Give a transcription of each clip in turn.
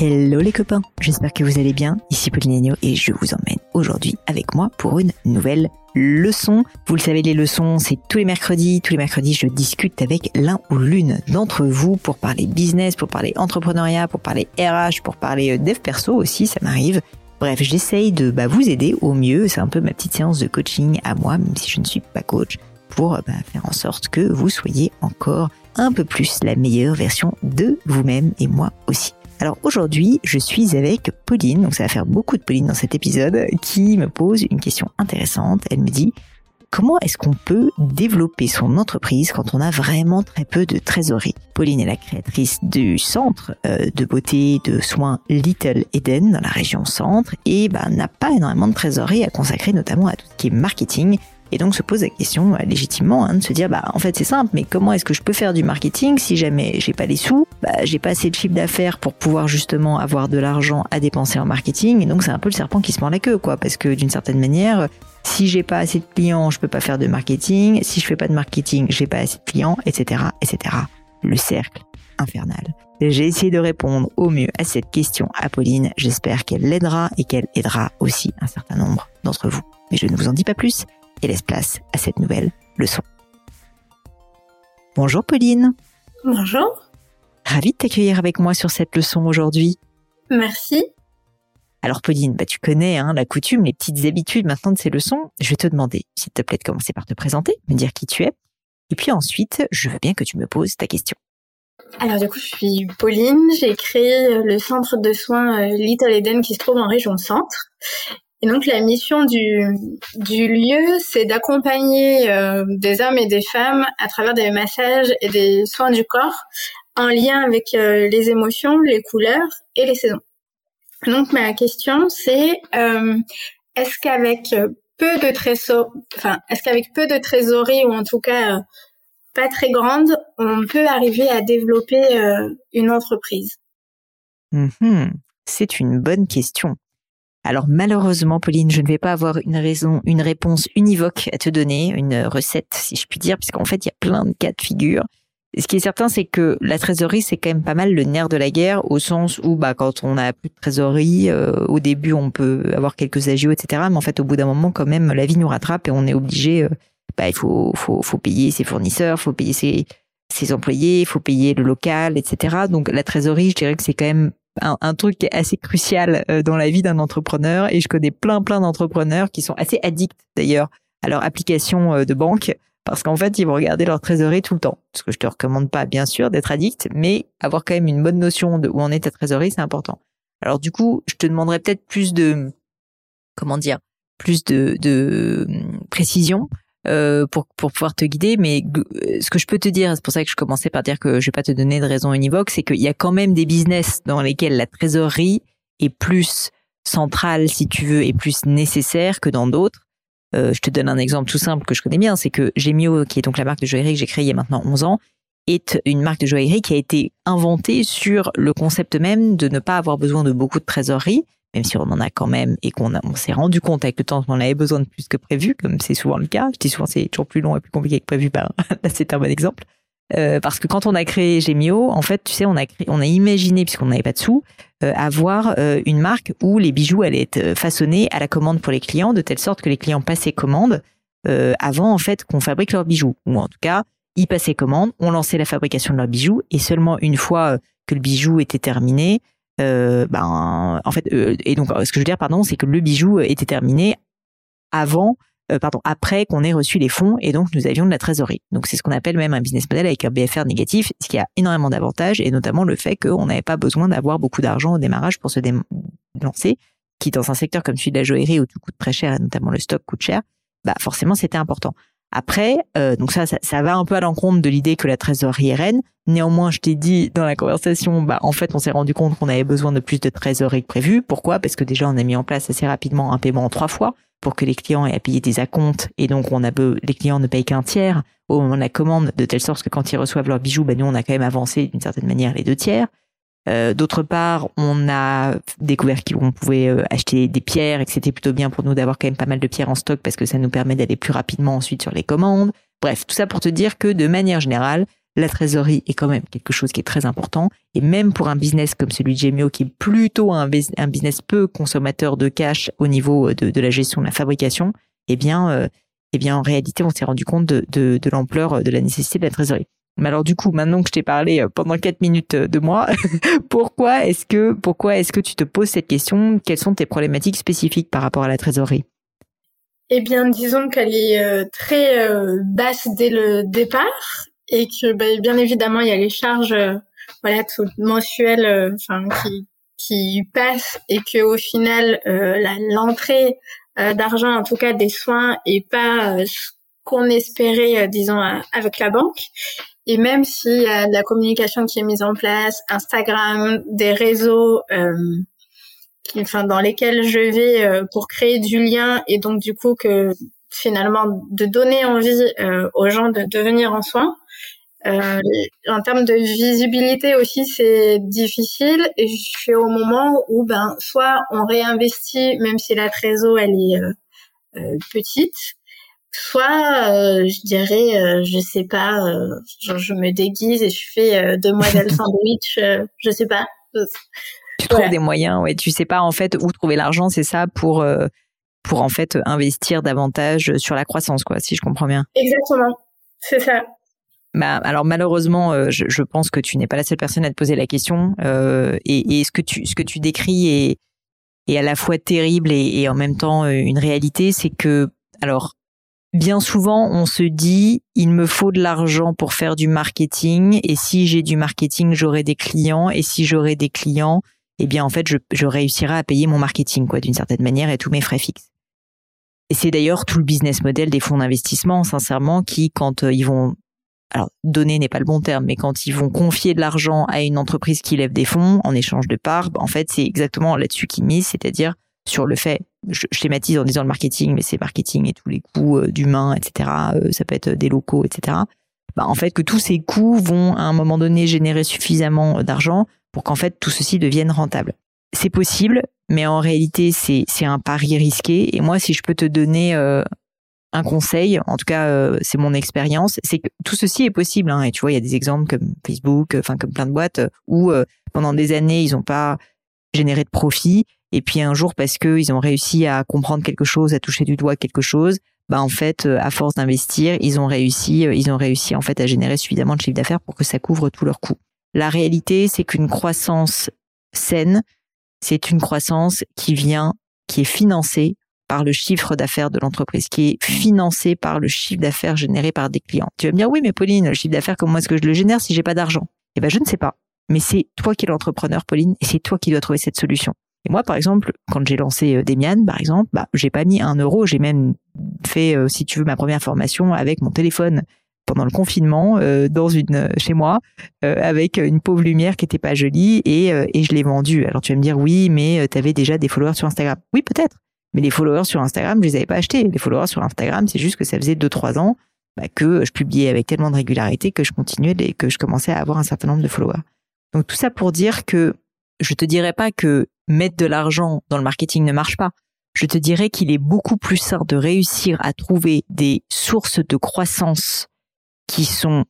Hello les copains, j'espère que vous allez bien. Ici Pauline et je vous emmène aujourd'hui avec moi pour une nouvelle leçon. Vous le savez, les leçons, c'est tous les mercredis. Tous les mercredis, je discute avec l'un ou l'une d'entre vous pour parler business, pour parler entrepreneuriat, pour parler RH, pour parler euh, dev perso aussi, ça m'arrive. Bref, j'essaye de bah, vous aider au mieux. C'est un peu ma petite séance de coaching à moi, même si je ne suis pas coach, pour bah, faire en sorte que vous soyez encore un peu plus la meilleure version de vous-même et moi aussi. Alors aujourd'hui, je suis avec Pauline, donc ça va faire beaucoup de Pauline dans cet épisode, qui me pose une question intéressante. Elle me dit comment est-ce qu'on peut développer son entreprise quand on a vraiment très peu de trésorerie? Pauline est la créatrice du centre euh, de beauté de soins Little Eden dans la région centre et bah, n'a pas énormément de trésorerie à consacrer notamment à tout ce qui est marketing et donc se pose la question euh, légitimement hein, de se dire bah en fait c'est simple mais comment est-ce que je peux faire du marketing si jamais j'ai pas les sous? Bah j'ai pas assez de chiffre d'affaires pour pouvoir justement avoir de l'argent à dépenser en marketing. Et donc c'est un peu le serpent qui se mord la queue quoi. Parce que d'une certaine manière si j'ai pas assez de clients je peux pas faire de marketing. Si je fais pas de marketing j'ai pas assez de clients etc etc le cercle infernal. J'ai essayé de répondre au mieux à cette question à Pauline j'espère qu'elle l'aidera et qu'elle aidera aussi un certain nombre d'entre vous. Mais je ne vous en dis pas plus et laisse place à cette nouvelle leçon. Bonjour Pauline. Bonjour. Ravie de t'accueillir avec moi sur cette leçon aujourd'hui. Merci. Alors Pauline, bah tu connais hein, la coutume, les petites habitudes maintenant de ces leçons. Je vais te demander, s'il te plaît, de commencer par te présenter, me dire qui tu es. Et puis ensuite, je veux bien que tu me poses ta question. Alors du coup, je suis Pauline, j'ai créé le centre de soins euh, Little Eden qui se trouve en région centre. Et donc la mission du, du lieu, c'est d'accompagner euh, des hommes et des femmes à travers des massages et des soins du corps en lien avec euh, les émotions, les couleurs et les saisons. Donc ma question, c'est euh, est-ce qu'avec peu de trésor, enfin est-ce qu'avec peu de trésorerie ou en tout cas pas très grande, on peut arriver à développer une entreprise? Mm-hmm. C'est une bonne question. Alors malheureusement, Pauline, je ne vais pas avoir une raison, une réponse univoque à te donner, une recette, si je puis dire, puisqu'en fait, il y a plein de cas de figure. ce qui est certain, c'est que la trésorerie, c'est quand même pas mal le nerf de la guerre, au sens où, bah, quand on a plus de trésorerie, euh, au début, on peut avoir quelques agios, etc. Mais en fait, au bout d'un moment, quand même, la vie nous rattrape et on est obligé. Euh, bah, il faut, faut, faut payer ses fournisseurs, faut payer ses, ses employés, il faut payer le local, etc. Donc la trésorerie, je dirais que c'est quand même un, truc assez crucial euh, dans la vie d'un entrepreneur et je connais plein plein d'entrepreneurs qui sont assez addicts d'ailleurs à leur application euh, de banque parce qu'en fait ils vont regarder leur trésorerie tout le temps. Ce que je te recommande pas bien sûr d'être addict, mais avoir quand même une bonne notion de où en est ta trésorerie c'est important. Alors du coup je te demanderais peut-être plus de comment dire plus de, de hum, précision euh, pour, pour pouvoir te guider. Mais euh, ce que je peux te dire, c'est pour ça que je commençais par dire que je vais pas te donner de raison univoque, c'est qu'il y a quand même des business dans lesquels la trésorerie est plus centrale, si tu veux, et plus nécessaire que dans d'autres. Euh, je te donne un exemple tout simple que je connais bien, c'est que Gemio, qui est donc la marque de joaillerie que j'ai créée il y a maintenant 11 ans, est une marque de joaillerie qui a été inventée sur le concept même de ne pas avoir besoin de beaucoup de trésorerie, même si on en a quand même et qu'on on s'est rendu compte avec le temps qu'on avait besoin de plus que prévu, comme c'est souvent le cas. Je dis souvent c'est toujours plus long et plus compliqué que prévu. Bah, là, c'est un bon exemple. Euh, parce que quand on a créé Gemio, en fait, tu sais, on a créé, on a imaginé, puisqu'on n'avait pas de sous, euh, avoir euh, une marque où les bijoux allaient être façonnés à la commande pour les clients, de telle sorte que les clients passaient commande avant en fait qu'on fabrique leurs bijoux, ou en tout cas ils passaient commande, on lançait la fabrication de leurs bijoux, et seulement une fois que le bijou était terminé, ben en fait, et donc ce que je veux dire pardon, c'est que le bijou était terminé avant euh, pardon, après qu'on ait reçu les fonds et donc nous avions de la trésorerie. Donc c'est ce qu'on appelle même un business model avec un BFR négatif, ce qui a énormément d'avantages et notamment le fait qu'on n'avait pas besoin d'avoir beaucoup d'argent au démarrage pour se lancer, qui dans un secteur comme celui de la joaillerie où tout coûte très cher et notamment le stock coûte cher, bah forcément c'était important. Après, euh, donc ça, ça, ça, va un peu à l'encontre de l'idée que la trésorerie est reine. Néanmoins, je t'ai dit dans la conversation, bah en fait, on s'est rendu compte qu'on avait besoin de plus de trésorerie que prévu. Pourquoi? Parce que déjà, on a mis en place assez rapidement un paiement en trois fois pour que les clients aient à payer des acomptes et donc on a les clients ne payent qu'un tiers au moment de la commande de telle sorte que quand ils reçoivent leurs bijoux, ben nous on a quand même avancé d'une certaine manière les deux tiers. Euh, D'autre part, on a découvert qu'on pouvait euh, acheter des pierres et que c'était plutôt bien pour nous d'avoir quand même pas mal de pierres en stock parce que ça nous permet d'aller plus rapidement ensuite sur les commandes. Bref, tout ça pour te dire que de manière générale, la trésorerie est quand même quelque chose qui est très important. Et même pour un business comme celui de Gemio, qui est plutôt un, business peu consommateur de cash au niveau de, la gestion de la fabrication, eh bien, euh, eh bien, en réalité, on s'est rendu compte de, de l'ampleur de la nécessité de la trésorerie. Mais alors du coup, maintenant que je t'ai parlé euh, pendant quatre minutes euh, de moi, pourquoi est-ce que tu te poses cette question? Quelles sont tes problématiques spécifiques par rapport à la trésorerie? Eh bien, disons qu'elle est très basse dès le départ et que bah, bien évidemment il y a les charges euh, voilà mensuelles euh, enfin qui qui passent et que au final euh, l'entrée d'argent en tout cas des soins est pas ce qu'on espérait disons avec la banque et même a de la communication qui est mise en place Instagram des réseaux qui, enfin dans lesquels je vais pour créer du lien et donc du coup que finalement de donner envie aux gens de devenir en soins euh, en termes de visibilité aussi, c'est difficile. Et je suis au moment où, ben, soit on réinvestit, même si la trésor elle est euh, euh petite, soit, euh, je dirais, euh, je sais pas, genre je me déguise et je fais demoiselle sandwich, je sais pas. Tu trouves des moyens, ouais. Tu sais pas en fait où trouver l'argent, c'est ça pour pour en fait investir davantage sur la croissance, quoi, si je comprends bien. Exactement, c'est ça. Bah, alors malheureusement, euh, je, je, pense que tu n'es pas la seule personne à te poser la question. Euh, et, et, ce que tu ce que tu décris est, est à la fois terrible et, et en même temps euh, une réalité, c'est que alors bien souvent on se dit il me faut de l'argent pour faire du marketing et si j'ai du marketing j'aurai des clients et si j'aurai des clients eh bien en fait je, réussirai à payer mon marketing quoi d'une certaine manière et tous mes frais fixes. Et c'est d'ailleurs tout le business model des fonds d'investissement, sincèrement, qui, quand euh, ils vont alors donner n'est pas le bon terme, mais quand ils vont confier de l'argent à une entreprise qui lève des fonds en échange de parts, bah, en fait c'est exactement là-dessus qu'ils misent, c'est-à-dire sur le fait, je, schématise en disant le marketing, mais c'est marketing et tous les coûts euh, d'humains, etc. Euh, ça peut être des locaux, etc. Bah, en fait que tous ces coûts vont à un moment donné générer suffisamment d'argent pour qu'en fait tout ceci devienne rentable. C'est possible, mais en réalité c'est un pari risqué. Et moi, si je peux te donner euh, un conseil, en tout cas euh, c'est mon expérience, c'est que tout ceci est possible. Hein, et tu vois, il y a des exemples comme Facebook, enfin comme plein de boîtes euh, où euh, pendant des années ils n'ont pas généré de profit, et puis un jour parce que ils ont réussi à comprendre quelque chose, à toucher du doigt quelque chose, bah en fait à force d'investir, ils ont réussi, ils ont réussi en fait à générer suffisamment de chiffre d'affaires pour que ça couvre tous leurs coûts. La réalité, c'est qu'une croissance saine, c'est une croissance qui vient, qui est financée par le chiffre d'affaires de l'entreprise, qui est financé par le chiffre d'affaires généré par des clients. Tu vas me dire, oui, mais Pauline, le chiffre d'affaires, comment est-ce que je le génère si j'ai pas d'argent? Eh ben, je ne sais pas. Mais c'est toi qui es l'entrepreneur, Pauline, et c'est toi qui dois trouver cette solution. Et moi, par exemple, quand j'ai lancé euh, Demian, par exemple, bah, j'ai pas mis un euro, j'ai même fait, euh, si tu veux, ma première formation avec mon téléphone pendant le confinement euh, dans une chez moi avec une pauvre lumière qui était pas jolie et, et je l'ai vendue. Alors tu vas me dire oui, mais tu avais déjà des followers sur Instagram. Oui, peut-être. Mais les followers sur Instagram, je les avais pas achetés. Les followers sur Instagram, c'est juste que ça faisait 2-3 ans bah, que je publiais avec tellement de régularité que je continuais et que je commençais à avoir un certain nombre de followers. Donc tout ça pour dire que je te dirais pas que mettre de l'argent dans le marketing ne marche pas. Je te dirais qu'il est beaucoup plus simple de réussir à trouver des sources de croissance qui sont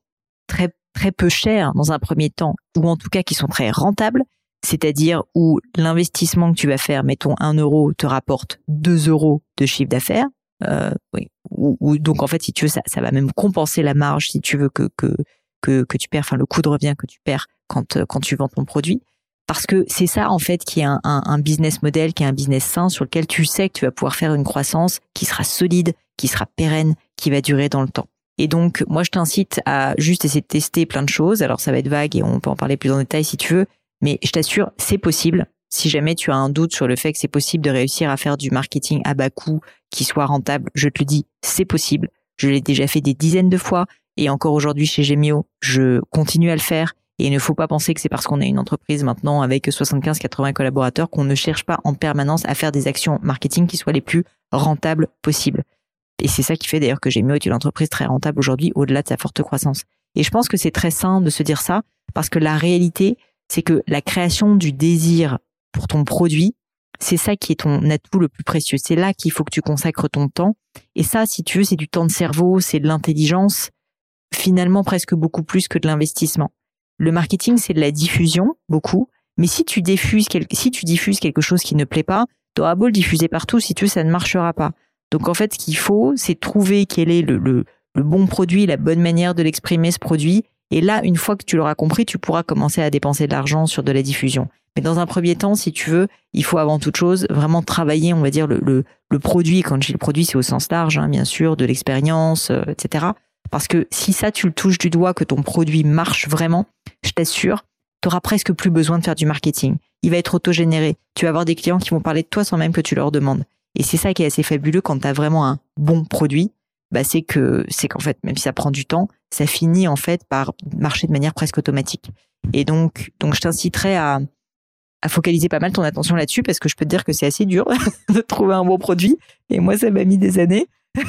très très peu chères dans un premier temps ou en tout cas qui sont très rentables c'est-à-dire où l'investissement que tu vas faire, mettons 1 euro, te rapporte 2 euros de chiffre d'affaires, Euh, oui. Ou, donc en fait, si tu veux, ça, ça va même compenser la marge si tu veux que que que, que tu perds, enfin le coût de revient que tu perds quand euh, quand tu vends ton produit. Parce que c'est ça en fait qui est un, un, business model, qui est un business sain sur lequel tu sais que tu vas pouvoir faire une croissance qui sera solide, qui sera pérenne, qui va durer dans le temps. Et donc moi je t'incite à juste essayer de tester plein de choses. Alors ça va être vague et on peut en parler plus en détail si tu veux, mais je t'assure c'est possible. Si jamais tu as un doute sur le fait que c'est possible de réussir à faire du marketing à bas coût qui soit rentable, je te le dis, c'est possible. Je l'ai déjà fait des dizaines de fois et encore aujourd'hui chez Gemio, je continue à le faire. Et il ne faut pas penser que c'est parce qu'on est une entreprise maintenant avec 75-80 collaborateurs qu'on ne cherche pas en permanence à faire des actions marketing qui soient les plus rentables possibles. Et c'est ça qui fait d'ailleurs que Gemio est une entreprise très rentable aujourd'hui au-delà de sa forte croissance. Et je pense que c'est très sain de se dire ça parce que la réalité, c'est que la création du désir pour ton produit, c'est ça qui est ton atout le plus précieux. C'est là qu'il faut que tu consacres ton temps. Et ça, si tu veux, c'est du temps de cerveau, c'est de l'intelligence, finalement presque beaucoup plus que de l'investissement. Le marketing, c'est de la diffusion, beaucoup. Mais si tu diffuses, si tu quelque chose qui ne plaît pas, tu auras beau le diffuser partout, si tu veux, ça ne marchera pas. Donc en fait, ce qu'il faut, c'est trouver quel est le, le, bon produit, la bonne manière de l'exprimer, ce produit. Et là, une fois que tu l'auras compris, tu pourras commencer à dépenser de l'argent sur de la diffusion. Mais dans un premier temps, si tu veux, il faut avant toute chose vraiment travailler, on va dire, le, le, le produit. Quand je dis le produit, c'est au sens large, hein, bien sûr, de l'expérience, euh, etc. Parce que si ça, tu le touches du doigt, que ton produit marche vraiment, je t'assure, tu auras presque plus besoin de faire du marketing. Il va être autogénéré. Tu vas avoir des clients qui vont parler de toi sans même que tu leur demandes. Et c'est ça qui est assez fabuleux quand tu as vraiment un bon produit, bah c'est que c'est qu'en fait, même si ça prend du temps, ça finit en fait par marcher de manière presque automatique. Et donc, donc je t'inciterai à, à focaliser pas mal ton attention là-dessus parce que je peux te dire que c'est assez dur de trouver un bon produit. Et moi, ça m'a mis des années.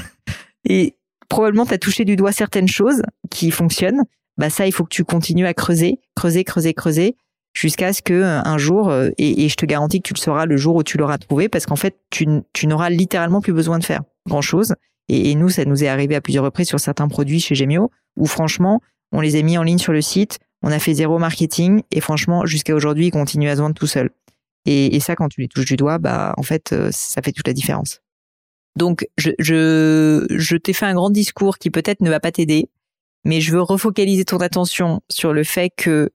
Et probablement, tu as touché du doigt certaines choses qui fonctionnent. Bah ça, il faut que tu continues à creuser, creuser, creuser, creuser jusqu'à ce que euh, un jour, euh, et, je te garantis que tu le sauras le jour où tu l'auras trouvé, parce qu'en fait, tu, n'auras littéralement plus besoin de faire grand-chose. Et, et, nous, ça nous est arrivé à plusieurs reprises sur certains produits chez Gemio, où franchement, on les a mis en ligne sur le site, on a fait zéro marketing et franchement, jusqu'à aujourd'hui, ils continuent à se vendre tout seuls. Et, et, ça, quand tu les touches du doigt, bah, en fait, euh, ça fait toute la différence. Donc, je, je, je t'ai fait un grand discours qui peut-être ne va pas t'aider, mais je veux refocaliser ton attention sur le fait que,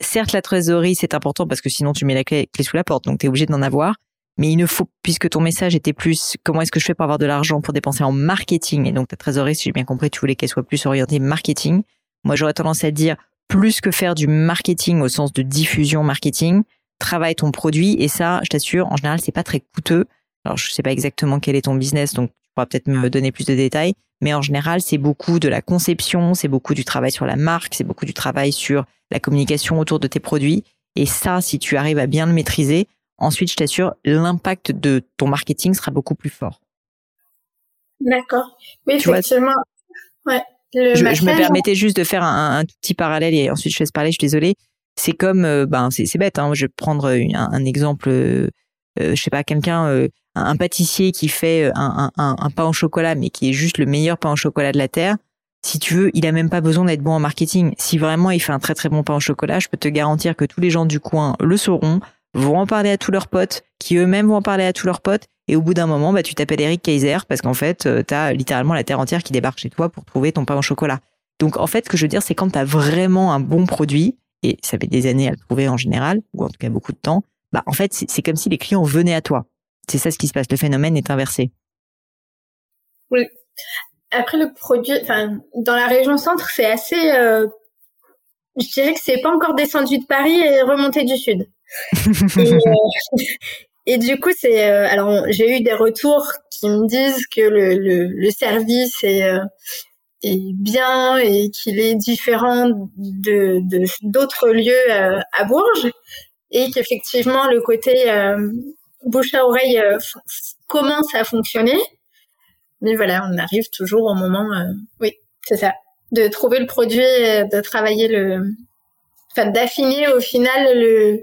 certes, la trésorerie, c'est important parce que sinon tu mets la clé, sous la porte, donc tu es obligé d'en avoir. Mais il ne faut, puisque ton message était plus comment est-ce que je fais pour avoir de l'argent pour dépenser en marketing, et donc ta trésorerie, si j'ai bien compris, tu voulais qu'elle soit plus orientée marketing. Moi, j'aurais tendance à dire plus que faire du marketing au sens de diffusion marketing, travaille ton produit et ça, je t'assure, en général, c'est pas très coûteux. Alors, je sais pas exactement quel est ton business, donc tu pourras peut-être me donner plus de détails, mais en général, c'est beaucoup de la conception, c'est beaucoup du travail sur la marque, c'est beaucoup du travail sur la communication autour de tes produits. Et ça, si tu arrives à bien le maîtriser, ensuite, je t'assure, l'impact de ton marketing sera beaucoup plus fort. D'accord. Oui, effectivement. ouais je, me permettais juste de faire un, petit parallèle et ensuite je laisse parler. Je suis désolée. C'est comme, euh, ben c'est bête. Hein, je vais prendre un, un exemple. Euh, euh, je sais pas, quelqu'un, euh, un, pâtissier qui fait un, un, pain au chocolat, mais qui est juste le meilleur pain au chocolat de la terre. Si tu veux, il a même pas besoin d'être bon en marketing. Si vraiment il fait un très très bon pain au chocolat, je peux te garantir que tous les gens du coin le sauront, vont en parler à tous leurs potes, qui eux-mêmes vont en parler à tous leurs potes, et au bout d'un moment, bah, tu t'appelles Eric Kaiser parce qu'en fait, euh, tu as littéralement la terre entière qui débarque chez toi pour trouver ton pain au chocolat. Donc en fait, ce que je veux dire, c'est quand tu as vraiment un bon produit, et ça fait des années à le trouver en général, ou en tout cas beaucoup de temps, bah en fait, c'est comme si les clients venaient à toi. C'est ça ce qui se passe. Le phénomène est inversé. Oui. Après le produit, enfin dans la région centre, c'est assez. Euh, je dirais que c'est pas encore descendu de Paris et remonté du sud. et, euh, du coup, c'est euh, alors j'ai eu des retours qui me disent que le, le, service est, est bien et qu'il est différent de d'autres lieux à Bourges et qu'effectivement le côté bouche à oreille commence à fonctionner. Mais voilà, on arrive toujours au moment, oui, c'est ça, de trouver le produit, de travailler le, enfin d'affiner au final le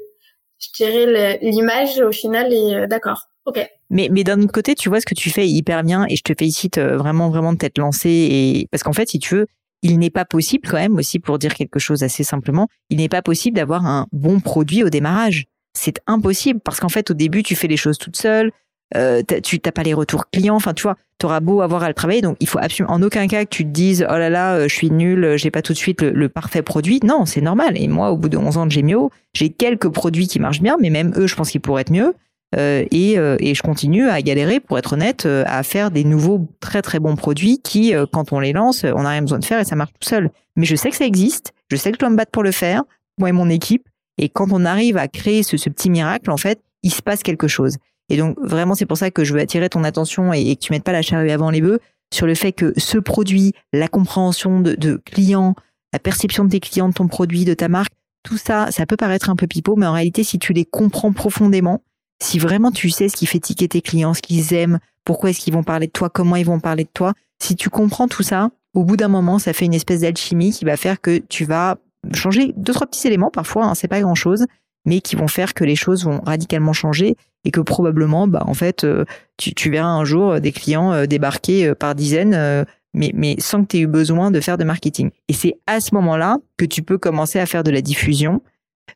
je dirais l'image au final euh, d'accord. Ok. Mais, mais d'un autre côté, tu vois ce que tu fais hyper bien et je te félicite euh, vraiment, vraiment de t'être lancé et parce qu'en fait, si tu veux, il n'est pas possible quand même aussi pour dire quelque chose assez simplement, il n'est pas possible d'avoir un bon produit au démarrage. C'est impossible parce qu'en fait, au début, tu fais les choses toute seule. euh, tu t'as pas les retours clients. Enfin, tu vois, t'auras beau avoir à le travailler. Donc, il faut absolument en aucun cas que tu te dises oh là là, je suis nul, j'ai pas tout de suite le, parfait produit. Non, c'est normal. Et moi, au bout de 11 ans de Gemio, j'ai quelques produits qui marchent bien, mais même eux, je pense qu'ils pourraient être mieux. Euh, et, euh, et, je continue à galérer, pour être honnête, euh, à faire des nouveaux très très bons produits qui, quand on les lance, on n'a rien besoin de faire et ça marche tout seul. Mais je sais que ça existe, je sais que je dois me battre pour le faire, moi et mon équipe. Et quand on arrive à créer ce, ce petit miracle, en fait, il se passe quelque chose. Et donc vraiment, c'est pour ça que je veux attirer ton attention et, que tu mettes pas la charrue avant les bœufs sur le fait que ce produit, la compréhension de, de clients, la perception de tes clients, de ton produit, de ta marque, tout ça, ça peut paraître un peu pipeau, mais en réalité, si tu les comprends profondément, si vraiment tu sais ce qui fait tiquer tes clients, ce qu'ils aiment, pourquoi est-ce qu'ils vont parler de toi, comment ils vont parler de toi, si tu comprends tout ça, au bout d'un moment, ça fait une espèce d'alchimie qui va faire que tu vas changer deux trois petits éléments parfois, hein, c'est pas grand chose, mais qui vont faire que les choses vont radicalement changer et que probablement, bah en fait, euh, tu, verras un jour des clients euh, débarquer euh, par dizaines, mais, mais sans que tu aies eu besoin de faire de marketing. Et c'est à ce moment-là que tu peux commencer à faire de la diffusion,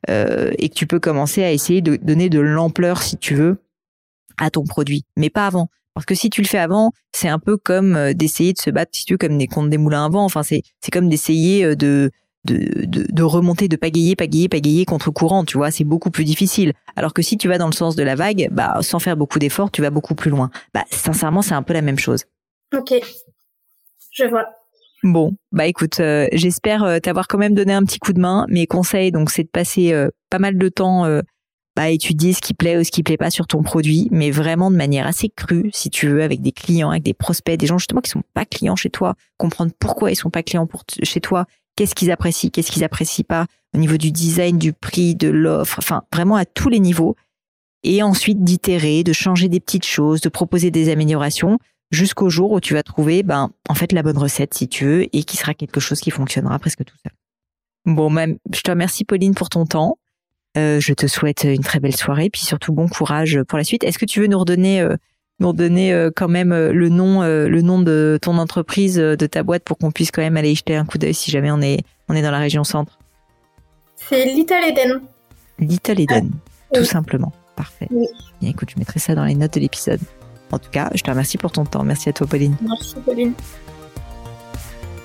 euh, et que tu peux commencer à essayer de donner de l'ampleur, si tu veux, à ton produit, mais pas avant. Parce que si tu le fais avant, c'est un peu comme euh, d'essayer de se battre, si tu veux, comme des contre des moulins avant. Enfin, c'est c'est comme d'essayer euh, de, de, de, de remonter, de pagayer, pagayer, pagayer contre courant, tu vois, c'est beaucoup plus difficile. Alors que si tu vas dans le sens de la vague, bah, sans faire beaucoup d'efforts, tu vas beaucoup plus loin. Bah, sincèrement, c'est un peu la même chose. Ok, je vois. Bon, bah écoute, euh, j'espère euh, t'avoir quand même donné un petit coup de main. Mes conseils, donc, c'est de passer euh, pas mal de temps bah, à étudier ce qui plaît ou ce qui plaît pas sur ton produit, mais vraiment de manière assez crue, si tu veux, avec des clients, avec des prospects, des gens justement qui sont pas clients chez toi, comprendre pourquoi ils sont pas clients pour chez toi, qu'est-ce qu'ils apprécient, qu'est-ce qu'ils apprécient pas, au niveau du design, du prix, de l'offre, enfin vraiment à tous les niveaux. Et ensuite d'itérer, de changer des petites choses, de proposer des améliorations jusqu'au jour où tu vas trouver, ben, en fait, la bonne recette, si tu veux, et qui sera quelque chose qui fonctionnera presque tout seul. Bon, même, je te remercie, Pauline, pour ton temps. Euh, je te souhaite une très belle soirée, puis surtout bon courage pour la suite. Est-ce que tu veux nous redonner, euh, nous redonner euh, quand même le nom, le nom de ton entreprise, de ta boîte, pour qu'on puisse quand même aller y jeter un coup d'œil si jamais on est, on est dans la région centre? C'est Little Eden. Little Eden, tout simplement. Parfait. Oui. Bien, écoute, je mettrai ça dans les notes de l'épisode. En tout cas, je te remercie pour ton temps. Merci à toi, Pauline. Merci, Pauline.